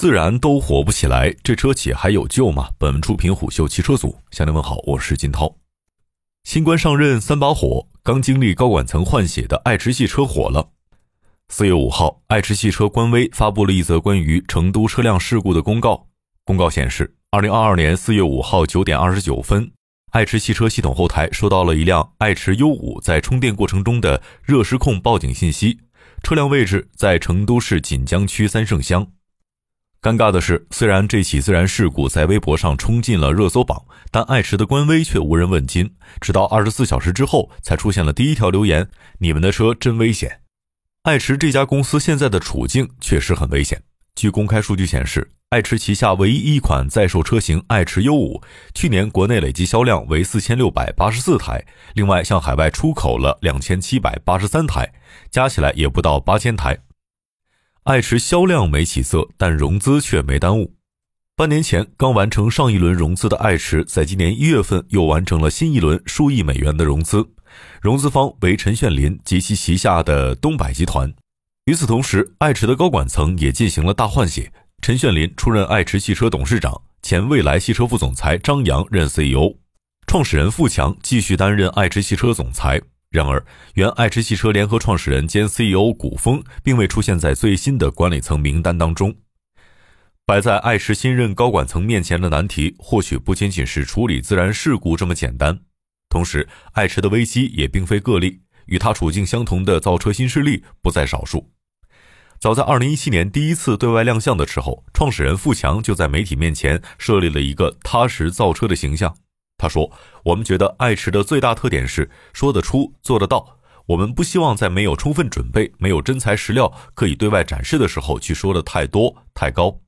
自然都火不起来，这车企还有救吗？本文出品虎嗅汽车组，向您问好，我是金涛。新官上任三把火，刚经历高管层换血的爱驰汽车火了。四月五号，爱驰汽车官微发布了一则关于成都车辆事故的公告。公告显示，二零二二年四月五号九点二十九分，爱驰汽车系统后台收到了一辆爱驰 U 五在充电过程中的热失控报警信息，车辆位置在成都市锦江区三圣乡。尴尬的是，虽然这起自燃事故在微博上冲进了热搜榜，但爱驰的官微却无人问津。直到二十四小时之后，才出现了第一条留言：“你们的车真危险。”爱驰这家公司现在的处境确实很危险。据公开数据显示，爱驰旗下唯一一款在售车型爱驰 U 五，去年国内累计销量为四千六百八十四台，另外向海外出口了两千七百八十三台，加起来也不到八千台。爱驰销量没起色，但融资却没耽误。半年前刚完成上一轮融资的爱驰，在今年一月份又完成了新一轮数亿美元的融资，融资方为陈炫林及其旗下的东百集团。与此同时，爱驰的高管层也进行了大换血，陈炫林出任爱驰汽车董事长，前蔚来汽车副总裁张扬任 CEO，创始人付强继续担任爱驰汽车总裁。然而，原爱驰汽车联合创始人兼 CEO 古峰并未出现在最新的管理层名单当中。摆在爱驰新任高管层面前的难题，或许不仅仅是处理自然事故这么简单。同时，爱驰的危机也并非个例，与他处境相同的造车新势力不在少数。早在2017年第一次对外亮相的时候，创始人付强就在媒体面前设立了一个踏实造车的形象。他说：“我们觉得爱驰的最大特点是说得出、做得到。我们不希望在没有充分准备、没有真材实料可以对外展示的时候去说的太多、太高。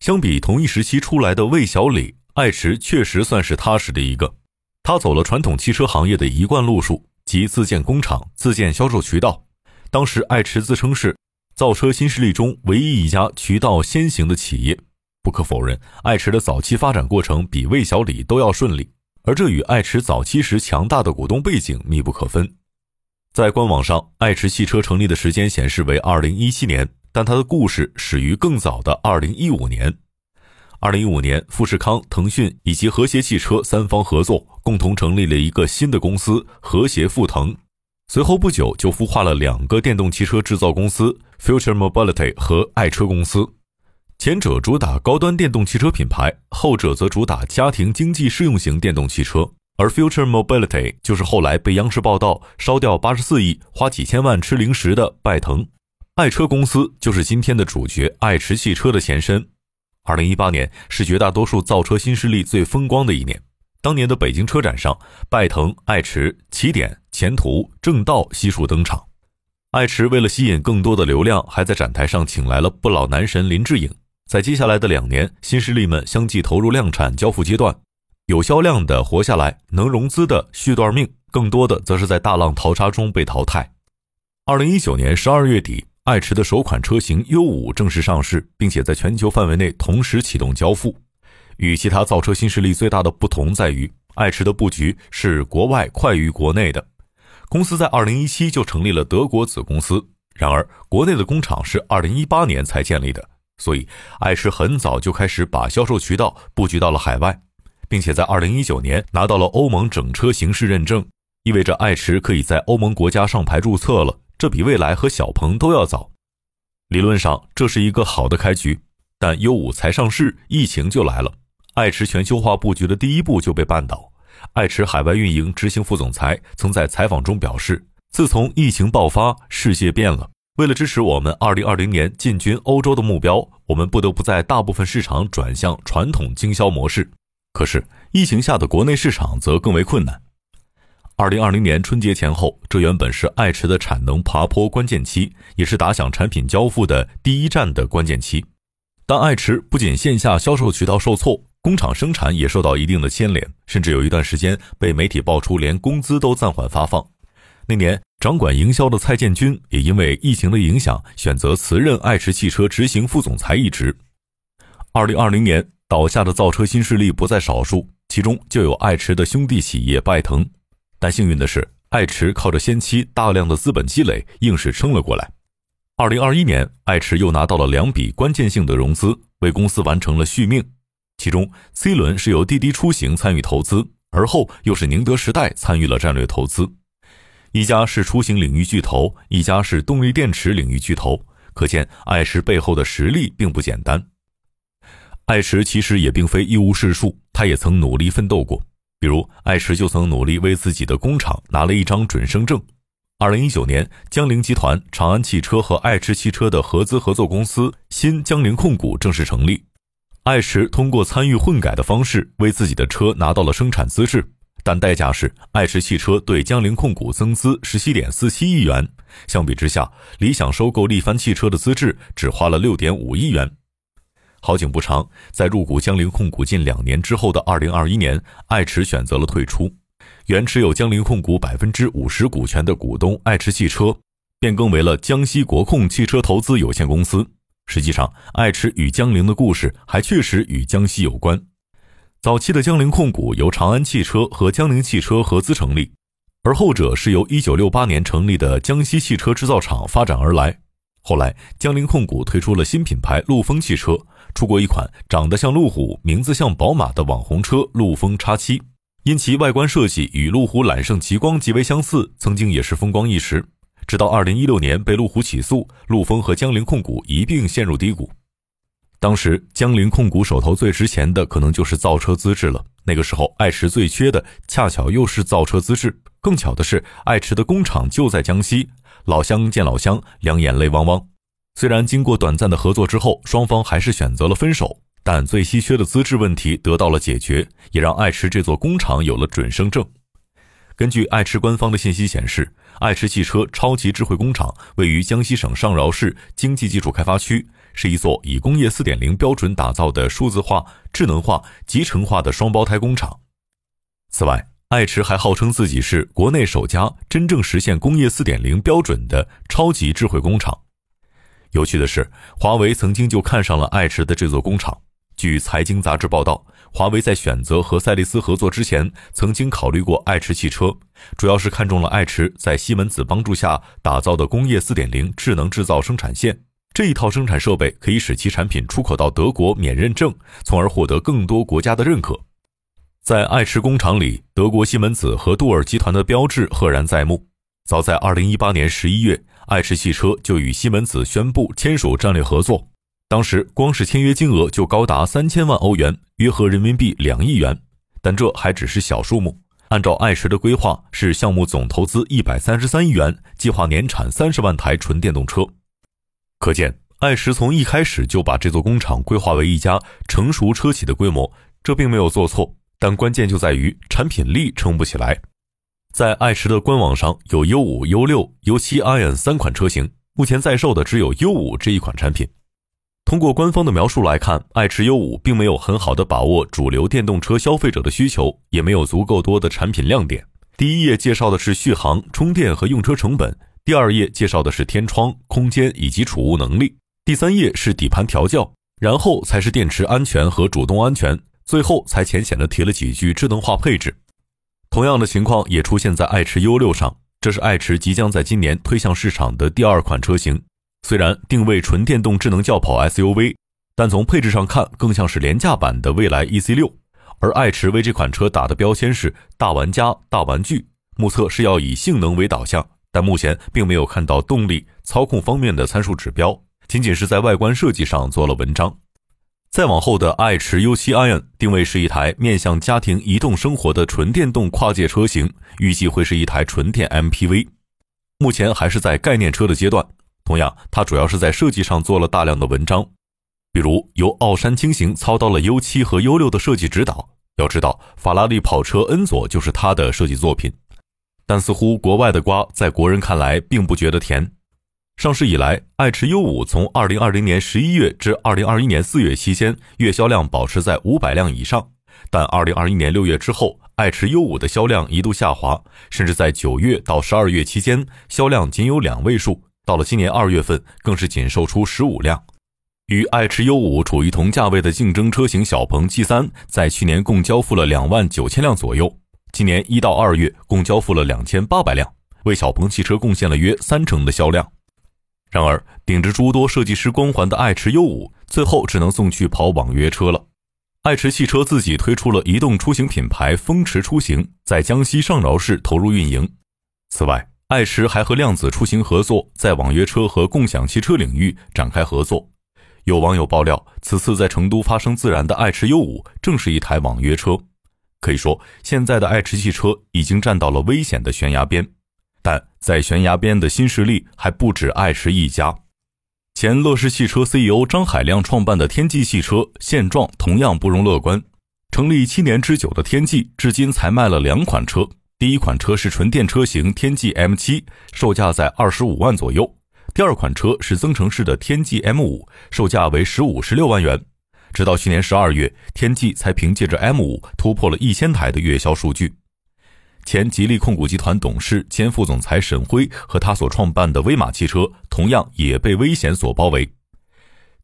相比同一时期出来的魏小李，爱驰确实算是踏实的一个。他走了传统汽车行业的一贯路数，即自建工厂、自建销售渠道。当时，爱驰自称是造车新势力中唯一一家渠道先行的企业。”不可否认，爱驰的早期发展过程比魏小李都要顺利，而这与爱驰早期时强大的股东背景密不可分。在官网上，爱驰汽车成立的时间显示为二零一七年，但它的故事始于更早的二零一五年。二零一五年，富士康、腾讯以及和谐汽车三方合作，共同成立了一个新的公司——和谐富腾。随后不久，就孵化了两个电动汽车制造公司：Future Mobility 和爱车公司。前者主打高端电动汽车品牌，后者则主打家庭经济适用型电动汽车。而 Future Mobility 就是后来被央视报道烧掉八十四亿、花几千万吃零食的拜腾。爱车公司就是今天的主角爱驰汽车的前身。二零一八年是绝大多数造车新势力最风光的一年。当年的北京车展上，拜腾、爱驰、起点、前途、正道悉数登场。爱驰为了吸引更多的流量，还在展台上请来了不老男神林志颖。在接下来的两年，新势力们相继投入量产交付阶段，有销量的活下来，能融资的续段命，更多的则是在大浪淘沙中被淘汰。二零一九年十二月底，爱驰的首款车型 U 五正式上市，并且在全球范围内同时启动交付。与其他造车新势力最大的不同在于，爱驰的布局是国外快于国内的。公司在二零一七就成立了德国子公司，然而国内的工厂是二零一八年才建立的。所以，爱驰很早就开始把销售渠道布局到了海外，并且在二零一九年拿到了欧盟整车形式认证，意味着爱驰可以在欧盟国家上牌注册了。这比蔚来和小鹏都要早。理论上，这是一个好的开局，但 U 五才上市，疫情就来了，爱驰全球化布局的第一步就被绊倒。爱驰海外运营执行副总裁曾在采访中表示：“自从疫情爆发，世界变了。”为了支持我们2020年进军欧洲的目标，我们不得不在大部分市场转向传统经销模式。可是疫情下的国内市场则更为困难。2020年春节前后，这原本是爱驰的产能爬坡关键期，也是打响产品交付的第一站的关键期。但爱驰不仅线下销售渠道受挫，工厂生产也受到一定的牵连，甚至有一段时间被媒体爆出连工资都暂缓发放。那年。掌管营销的蔡建军也因为疫情的影响，选择辞任爱驰汽车执行副总裁一职。二零二零年倒下的造车新势力不在少数，其中就有爱驰的兄弟企业拜腾。但幸运的是，爱驰靠着先期大量的资本积累，硬是撑了过来。二零二一年，爱驰又拿到了两笔关键性的融资，为公司完成了续命。其中，C 轮是由滴滴出行参与投资，而后又是宁德时代参与了战略投资。一家是出行领域巨头，一家是动力电池领域巨头，可见爱驰背后的实力并不简单。爱驰其实也并非一无是处，他也曾努力奋斗过。比如，爱驰就曾努力为自己的工厂拿了一张准生证。二零一九年，江铃集团、长安汽车和爱驰汽车的合资合作公司新江铃控股正式成立。爱驰通过参与混改的方式，为自己的车拿到了生产资质。但代价是，爱驰汽车对江铃控股增资十七点四七亿元。相比之下，理想收购力帆汽车的资质只花了六点五亿元。好景不长，在入股江铃控股近两年之后的二零二一年，爱驰选择了退出。原持有江铃控股百分之五十股权的股东爱驰汽车，变更为了江西国控汽车投资有限公司。实际上，爱驰与江铃的故事还确实与江西有关。早期的江铃控股由长安汽车和江铃汽车合资成立，而后者是由1968年成立的江西汽车制造厂发展而来。后来，江铃控股推出了新品牌陆风汽车，出过一款长得像路虎、名字像宝马的网红车陆风 X7，因其外观设计与路虎揽胜极光极为相似，曾经也是风光一时。直到2016年被路虎起诉，陆风和江铃控股一并陷入低谷。当时江铃控股手头最值钱的可能就是造车资质了。那个时候，爱驰最缺的恰巧又是造车资质。更巧的是，爱驰的工厂就在江西，老乡见老乡，两眼泪汪汪。虽然经过短暂的合作之后，双方还是选择了分手，但最稀缺的资质问题得到了解决，也让爱驰这座工厂有了准生证。根据爱驰官方的信息显示，爱驰汽车超级智慧工厂位于江西省上饶市经济技术开发区。是一座以工业四点零标准打造的数字化、智能化、集成化的双胞胎工厂。此外，爱驰还号称自己是国内首家真正实现工业四点零标准的超级智慧工厂。有趣的是，华为曾经就看上了爱驰的这座工厂。据财经杂志报道，华为在选择和赛力斯合作之前，曾经考虑过爱驰汽车，主要是看中了爱驰在西门子帮助下打造的工业四点零智能制造生产线。这一套生产设备可以使其产品出口到德国免认证，从而获得更多国家的认可。在爱驰工厂里，德国西门子和杜尔集团的标志赫然在目。早在2018年11月，爱驰汽车就与西门子宣布签署战略合作，当时光是签约金额就高达三千万欧元，约合人民币两亿元。但这还只是小数目。按照爱驰的规划，是项目总投资一百三十三亿元，计划年产三十万台纯电动车。可见，爱驰从一开始就把这座工厂规划为一家成熟车企的规模，这并没有做错。但关键就在于产品力撑不起来。在爱驰的官网上有 U5、U6、U7 i n 三款车型，目前在售的只有 U5 这一款产品。通过官方的描述来看，爱驰 U5 并没有很好的把握主流电动车消费者的需求，也没有足够多的产品亮点。第一页介绍的是续航、充电和用车成本。第二页介绍的是天窗、空间以及储物能力，第三页是底盘调教，然后才是电池安全和主动安全，最后才浅显的提了几句智能化配置。同样的情况也出现在爱驰 U6 上，这是爱驰即将在今年推向市场的第二款车型。虽然定位纯电动智能轿跑 SUV，但从配置上看更像是廉价版的蔚来 EC6。而爱驰为这款车打的标签是大玩家、大玩具，目测是要以性能为导向。但目前并没有看到动力、操控方面的参数指标，仅仅是在外观设计上做了文章。再往后的爱驰 U7 iN 定位是一台面向家庭移动生活的纯电动跨界车型，预计会是一台纯电 MPV。目前还是在概念车的阶段。同样，它主要是在设计上做了大量的文章，比如由奥山轻型操刀了 U7 和 U6 的设计指导。要知道，法拉利跑车恩佐就是他的设计作品。但似乎国外的瓜在国人看来并不觉得甜。上市以来，爱驰 U5 从2020年11月至2021年4月期间，月销量保持在500辆以上。但2021年6月之后，爱驰 U5 的销量一度下滑，甚至在9月到12月期间，销量仅有两位数。到了今年2月份，更是仅售出15辆。与爱驰 U5 处于同价位的竞争车型小鹏 G3，在去年共交付了2万九千辆左右。今年一到二月共交付了两千八百辆，为小鹏汽车贡献了约三成的销量。然而，顶着诸多设计师光环的爱驰 U5，最后只能送去跑网约车了。爱驰汽车自己推出了移动出行品牌风驰出行，在江西上饶市投入运营。此外，爱驰还和量子出行合作，在网约车和共享汽车领域展开合作。有网友爆料，此次在成都发生自燃的爱驰 U5 正是一台网约车。可以说，现在的爱驰汽车已经站到了危险的悬崖边。但在悬崖边的新势力还不止爱驰一家，前乐视汽车 CEO 张海亮创办的天际汽车现状同样不容乐观。成立七年之久的天际，至今才卖了两款车。第一款车是纯电车型天际 M7，售价在二十五万左右；第二款车是增程式的天际 M5，售价为十五十六万元。直到去年十二月，天际才凭借着 M5 突破了一千台的月销数据。前吉利控股集团董事兼副总裁沈辉和他所创办的威马汽车，同样也被危险所包围。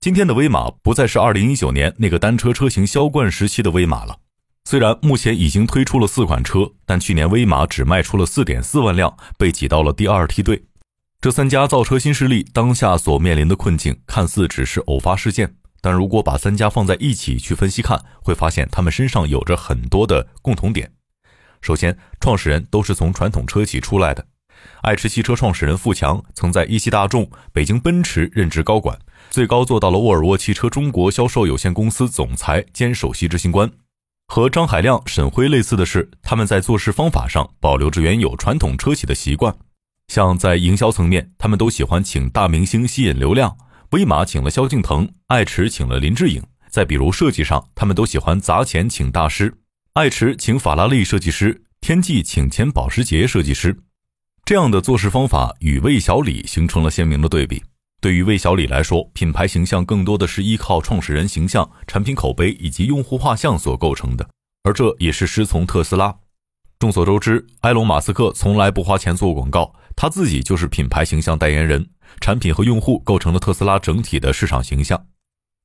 今天的威马不再是2019年那个单车车型销冠时期的威马了。虽然目前已经推出了四款车，但去年威马只卖出了4.4万辆，被挤到了第二梯队。这三家造车新势力当下所面临的困境，看似只是偶发事件，但如果把三家放在一起去分析看，会发现他们身上有着很多的共同点。首先，创始人都是从传统车企出来的。爱驰汽车创始人付强曾在一汽大众、北京奔驰任职高管，最高做到了沃尔沃汽车中国销售有限公司总裁兼首席执行官。和张海亮、沈辉类似的是，他们在做事方法上保留着原有传统车企的习惯。像在营销层面，他们都喜欢请大明星吸引流量，威马请了萧敬腾，爱驰请了林志颖。再比如设计上，他们都喜欢砸钱请大师。爱驰请法拉利设计师，天际请前保时捷设计师，这样的做事方法与魏小李形成了鲜明的对比。对于魏小李来说，品牌形象更多的是依靠创始人形象、产品口碑以及用户画像所构成的，而这也是师从特斯拉。众所周知，埃隆·马斯克从来不花钱做广告，他自己就是品牌形象代言人，产品和用户构成了特斯拉整体的市场形象。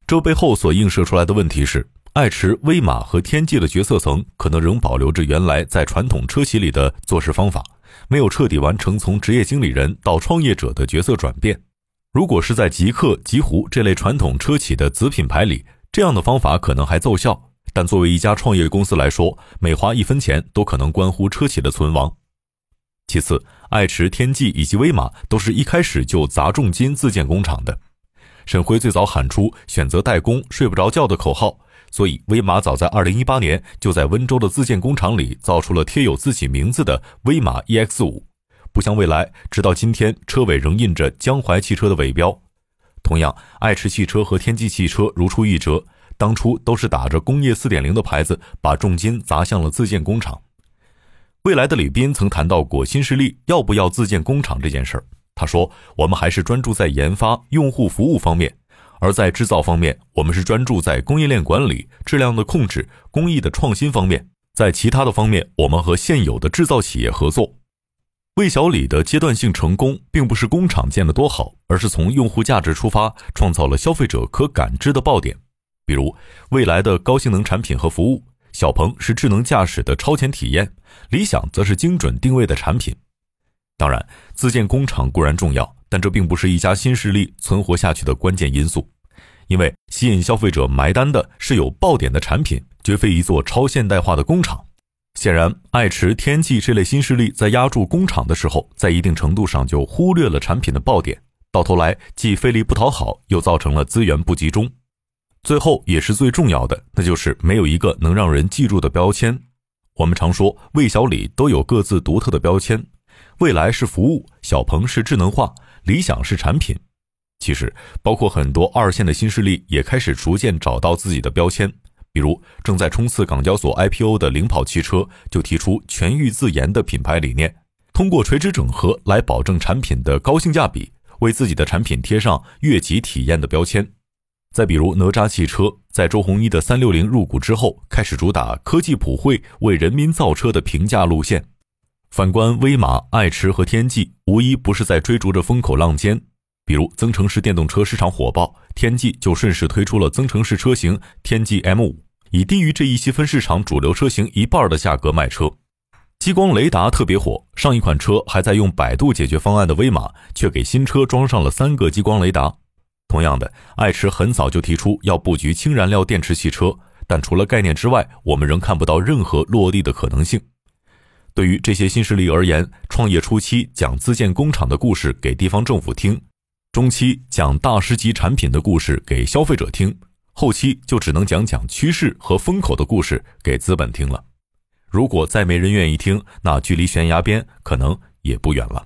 这背后所映射出来的问题是。爱驰、威马和天际的决策层可能仍保留着原来在传统车企里的做事方法，没有彻底完成从职业经理人到创业者的角色转变。如果是在极客、极狐这类传统车企的子品牌里，这样的方法可能还奏效。但作为一家创业公司来说，每花一分钱都可能关乎车企的存亡。其次，爱驰、天际以及威马都是一开始就砸重金自建工厂的。沈辉最早喊出“选择代工，睡不着觉”的口号。所以，威马早在2018年就在温州的自建工厂里造出了贴有自己名字的威马 EX5，不像蔚来，直到今天车尾仍印着江淮汽车的尾标。同样，爱驰汽车和天际汽车如出一辙，当初都是打着工业4.0的牌子，把重金砸向了自建工厂。未来的李斌曾谈到过新势力要不要自建工厂这件事儿，他说：“我们还是专注在研发、用户服务方面。”而在制造方面，我们是专注在供应链管理、质量的控制、工艺的创新方面。在其他的方面，我们和现有的制造企业合作。魏小李的阶段性成功，并不是工厂建得多好，而是从用户价值出发，创造了消费者可感知的爆点。比如，未来的高性能产品和服务，小鹏是智能驾驶的超前体验，理想则是精准定位的产品。当然，自建工厂固然重要。但这并不是一家新势力存活下去的关键因素，因为吸引消费者埋单的是有爆点的产品，绝非一座超现代化的工厂。显然，爱驰、天际这类新势力在压住工厂的时候，在一定程度上就忽略了产品的爆点，到头来既费力不讨好，又造成了资源不集中。最后也是最重要的，那就是没有一个能让人记住的标签。我们常说，魏小李都有各自独特的标签，未来是服务，小鹏是智能化。理想是产品，其实包括很多二线的新势力也开始逐渐找到自己的标签。比如正在冲刺港交所 IPO 的领跑汽车，就提出全域自研的品牌理念，通过垂直整合来保证产品的高性价比，为自己的产品贴上越级体验的标签。再比如哪吒汽车，在周鸿祎的三六零入股之后，开始主打科技普惠、为人民造车的平价路线。反观威马、爱驰和天际，无一不是在追逐着风口浪尖。比如增程式电动车市场火爆，天际就顺势推出了增程式车型天际 M5，以低于这一细分市场主流车型一半的价格卖车。激光雷达特别火，上一款车还在用百度解决方案的威马，却给新车装上了三个激光雷达。同样的，爱驰很早就提出要布局氢燃料电池汽车，但除了概念之外，我们仍看不到任何落地的可能性。对于这些新势力而言，创业初期讲自建工厂的故事给地方政府听，中期讲大师级产品的故事给消费者听，后期就只能讲讲趋势和风口的故事给资本听了。如果再没人愿意听，那距离悬崖边可能也不远了。